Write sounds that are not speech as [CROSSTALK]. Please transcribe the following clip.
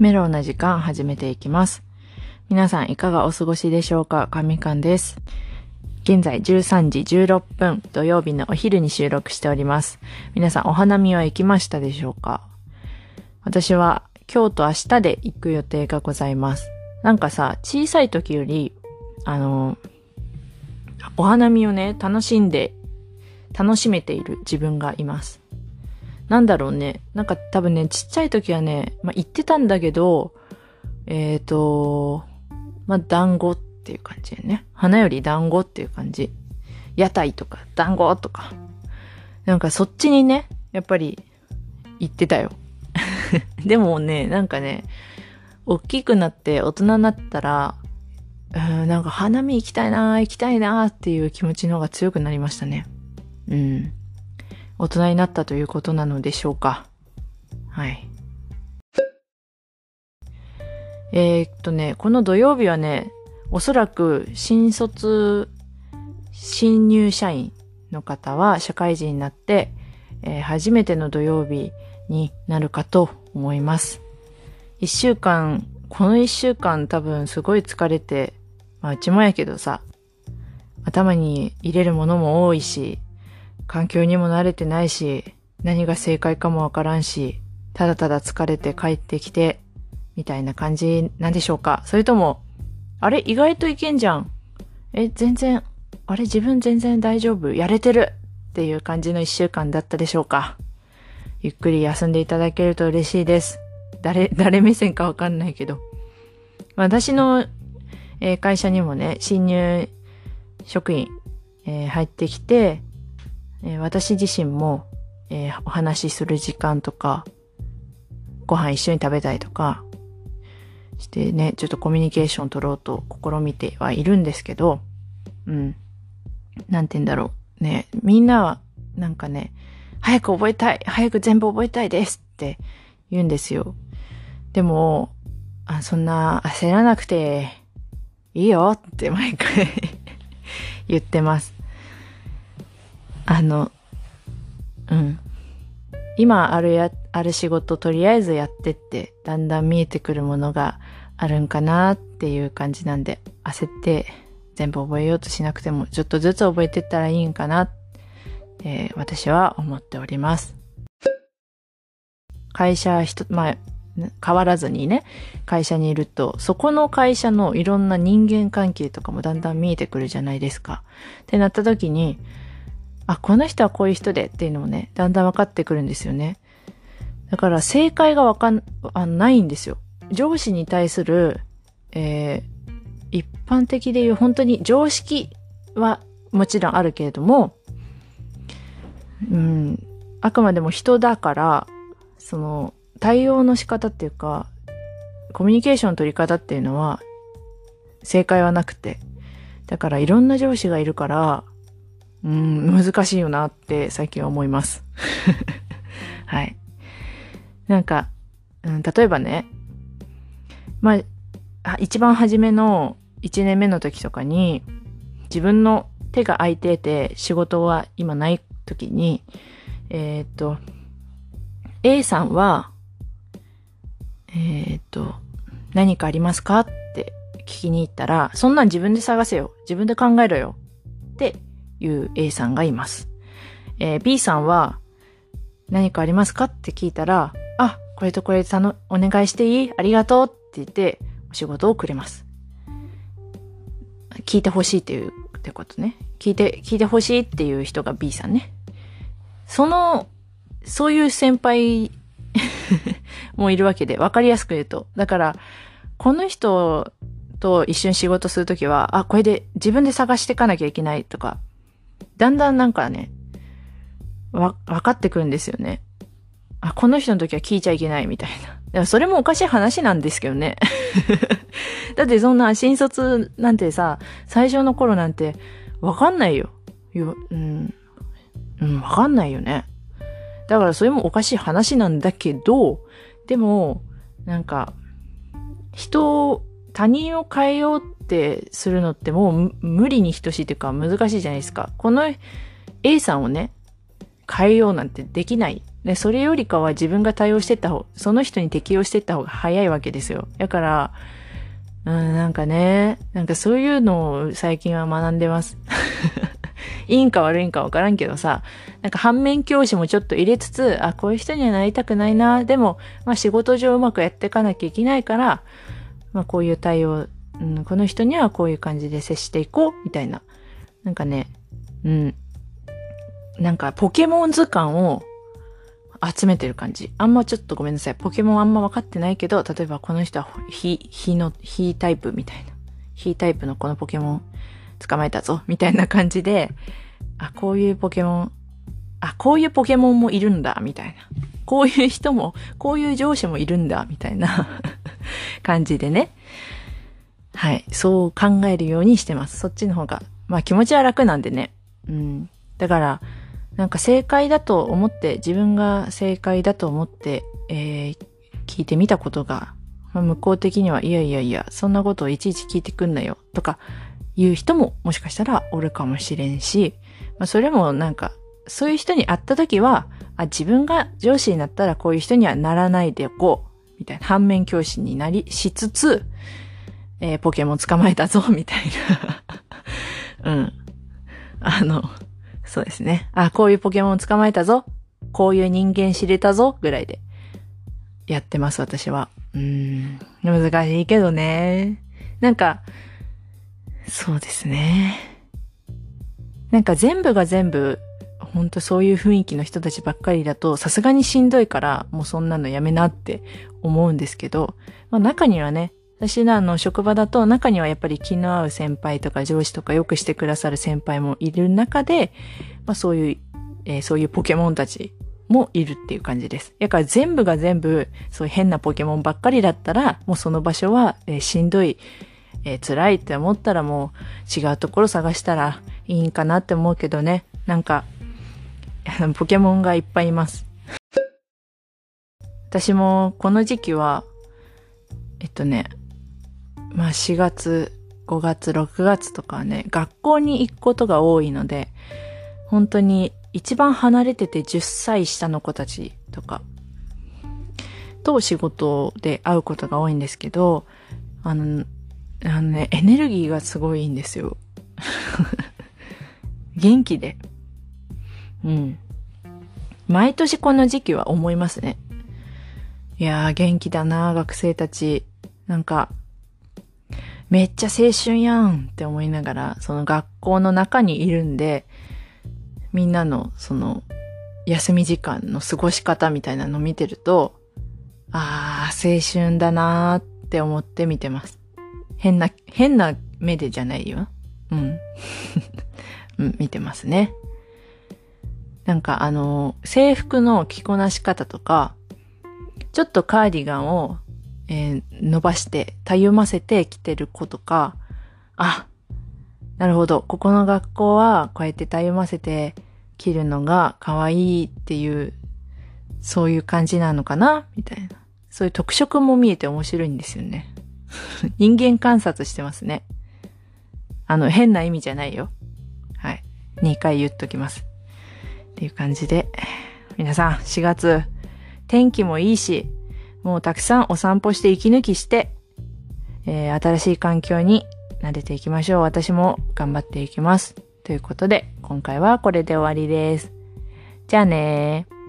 メロウな時間始めていきます。皆さんいかがお過ごしでしょうか？神官です。現在13時16分土曜日のお昼に収録しております。皆さんお花見は行きましたでしょうか？私は今日と明日で行く予定がございます。なんかさ、小さい時より、あの、お花見をね、楽しんで、楽しめている自分がいます。なんだろうね。なんか多分ね、ちっちゃい時はね、まあ、言ってたんだけど、えっ、ー、と、まあ、団子っていう感じでね。花より団子っていう感じ。屋台とか、団子とか。なんかそっちにね、やっぱり行ってたよ。[LAUGHS] でもね、なんかね、大きくなって大人になったら、うん、なんか花見行きたいな行きたいなっていう気持ちの方が強くなりましたね。うん。大人になったということなのでしょうか。はい。えー、っとね、この土曜日はね、おそらく新卒、新入社員の方は社会人になって、えー、初めての土曜日になるかと思います。一週間、この一週間多分すごい疲れて、まあうちもやけどさ、頭に入れるものも多いし、環境にも慣れてないし、何が正解かもわからんし、ただただ疲れて帰ってきて、みたいな感じなんでしょうかそれとも、あれ？意外といけんじゃん。え、全然、あれ？自分全然大丈夫？やれてる？っていう感じの一週間だったでしょうかゆっくり休んでいただけると嬉しいです。誰、[LAUGHS] 誰目線かわかんないけど。私の、えー、会社にもね、新入職員、えー、入ってきて、えー、私自身も、えお話しする時間とか、ご飯一緒に食べたいとか、してね、ちょっとコミュニケーション取ろうと試みてはいるんですけど、うん。なんて言うんだろう。ね、みんなは、なんかね、早く覚えたい早く全部覚えたいですって言うんですよ。でも、あそんな焦らなくていいよって毎回 [LAUGHS] 言ってます。あの、うん。今あるや、ある仕事とりあえずやってって、だんだん見えてくるものがあるんかなっていう感じなんで、焦って全部覚えようとしなくても、ちょっとずつ覚えてったらいいんかなって、私は思っております。会社ひと、まあ、変わらずにね、会社にいると、そこの会社のいろんな人間関係とかもだんだん見えてくるじゃないですか。ってなった時に、あ、この人はこういう人でっていうのもね、だんだん分かってくるんですよね。だから正解がわかん、あないんですよ。上司に対する、えー、一般的でいう本当に常識はもちろんあるけれども、うん、あくまでも人だから、その、対応の仕方っていうか、コミュニケーションの取り方っていうのは、正解はなくて。だからいろんな上司がいるから、うん、難しいよなって最近は思います。[LAUGHS] はい。なんか、うん、例えばね、まあ、一番初めの1年目の時とかに、自分の手が空いてて仕事は今ない時に、えー、っと、A さんは、えー、っと、何かありますかって聞きに行ったら、そんなん自分で探せよ。自分で考えろよ。っていう A さんがいます。えー、B さんは、何かありますかって聞いたら、あ、これとこれたの、お願いしていい？ありがとうって言って、お仕事をくれます。聞いてほしいっていう、ってことね。聞いて、聞いてほしいっていう人が B さんね。その、そういう先輩 [LAUGHS] もいるわけで、わかりやすく言うと。だから、この人と一緒に仕事するときは、あ、これで自分で探していかなきゃいけないとか、だんだんなんかね、わ、分かってくるんですよね。あ、この人の時は聞いちゃいけないみたいな。だからそれもおかしい話なんですけどね。[LAUGHS] だってそんな新卒なんてさ、最初の頃なんてわかんないよ。ようん。うん、わかんないよね。だからそれもおかしい話なんだけど、でも、なんか、人を、他人を変えようってするのってもう無理に等しいというか難しいじゃないですか。この A さんをね、変えようなんてできない。で、それよりかは自分が対応してった方、その人に適応してった方が早いわけですよ。だから、うん、なんかね、なんかそういうのを最近は学んでます。[LAUGHS] いいんか悪いんかわからんけどさ、なんか反面教師もちょっと入れつつ、あ、こういう人にはなりたくないな。でも、まあ仕事上うまくやっていかなきゃいけないから、まあこういう対応、うん、この人にはこういう感じで接していこう、みたいな。なんかね、うん。なんかポケモン図鑑を集めてる感じ。あんまちょっとごめんなさい。ポケモンあんま分かってないけど、例えばこの人は火、火の、火タイプみたいな。火タイプのこのポケモン捕まえたぞ、みたいな感じで、あ、こういうポケモン、あ、こういうポケモンもいるんだ、みたいな。こういう人も、こういう上司もいるんだ、みたいな [LAUGHS] 感じでね。はい。そう考えるようにしてます。そっちの方が。まあ気持ちは楽なんでね。うん。だから、なんか正解だと思って、自分が正解だと思って、えー、聞いてみたことが、まあ、向こう的には、いやいやいや、そんなことをいちいち聞いてくんなよ、とか、言う人ももしかしたらおるかもしれんし、まあ、それもなんか、そういう人に会った時は、あ、自分が上司になったらこういう人にはならないでおこう、みたいな反面教師になり、しつつ、えー、ポケモン捕まえたぞ、みたいな。[LAUGHS] うん。あの、そうですね。あ、こういうポケモン捕まえたぞ。こういう人間知れたぞ。ぐらいで。やってます、私は。うーん。難しいけどね。なんか、そうですね。なんか全部が全部、ほんとそういう雰囲気の人たちばっかりだと、さすがにしんどいから、もうそんなのやめなって思うんですけど、まあ中にはね、私のあの職場だと中にはやっぱり気の合う先輩とか上司とかよくしてくださる先輩もいる中で、まあそういう、えー、そういうポケモンたちもいるっていう感じです。だから全部が全部そういう変なポケモンばっかりだったら、もうその場所は、えー、しんどい、えー、辛いって思ったらもう違うところ探したらいいんかなって思うけどね。なんか、[LAUGHS] ポケモンがいっぱいいます。私もこの時期は、えっとね、まあ4月、5月、6月とかはね、学校に行くことが多いので、本当に一番離れてて10歳下の子たちとか、と仕事で会うことが多いんですけど、あの、あのね、エネルギーがすごいいいんですよ。[LAUGHS] 元気で。うん。毎年この時期は思いますね。いやー元気だな学生たち。なんか、めっちゃ青春やんって思いながら、その学校の中にいるんで、みんなのその休み時間の過ごし方みたいなの見てると、ああ、青春だなーって思って見てます。変な、変な目でじゃないよ。うん。[LAUGHS] うん、見てますね。なんかあの、制服の着こなし方とか、ちょっとカーディガンをえー、伸ばして、たゆませて着てる子とか、あ、なるほど。ここの学校はこうやってたゆませて着るのが可愛いっていう、そういう感じなのかな？みたいな。そういう特色も見えて面白いんですよね。[LAUGHS] 人間観察してますね。あの、変な意味じゃないよ。はい。2回言っときます。っていう感じで、皆さん、4月、天気もいいし、もうたくさんお散歩して息抜きして、えー、新しい環境に慣れていきましょう。私も頑張っていきます。ということで、今回はこれで終わりです。じゃあねー。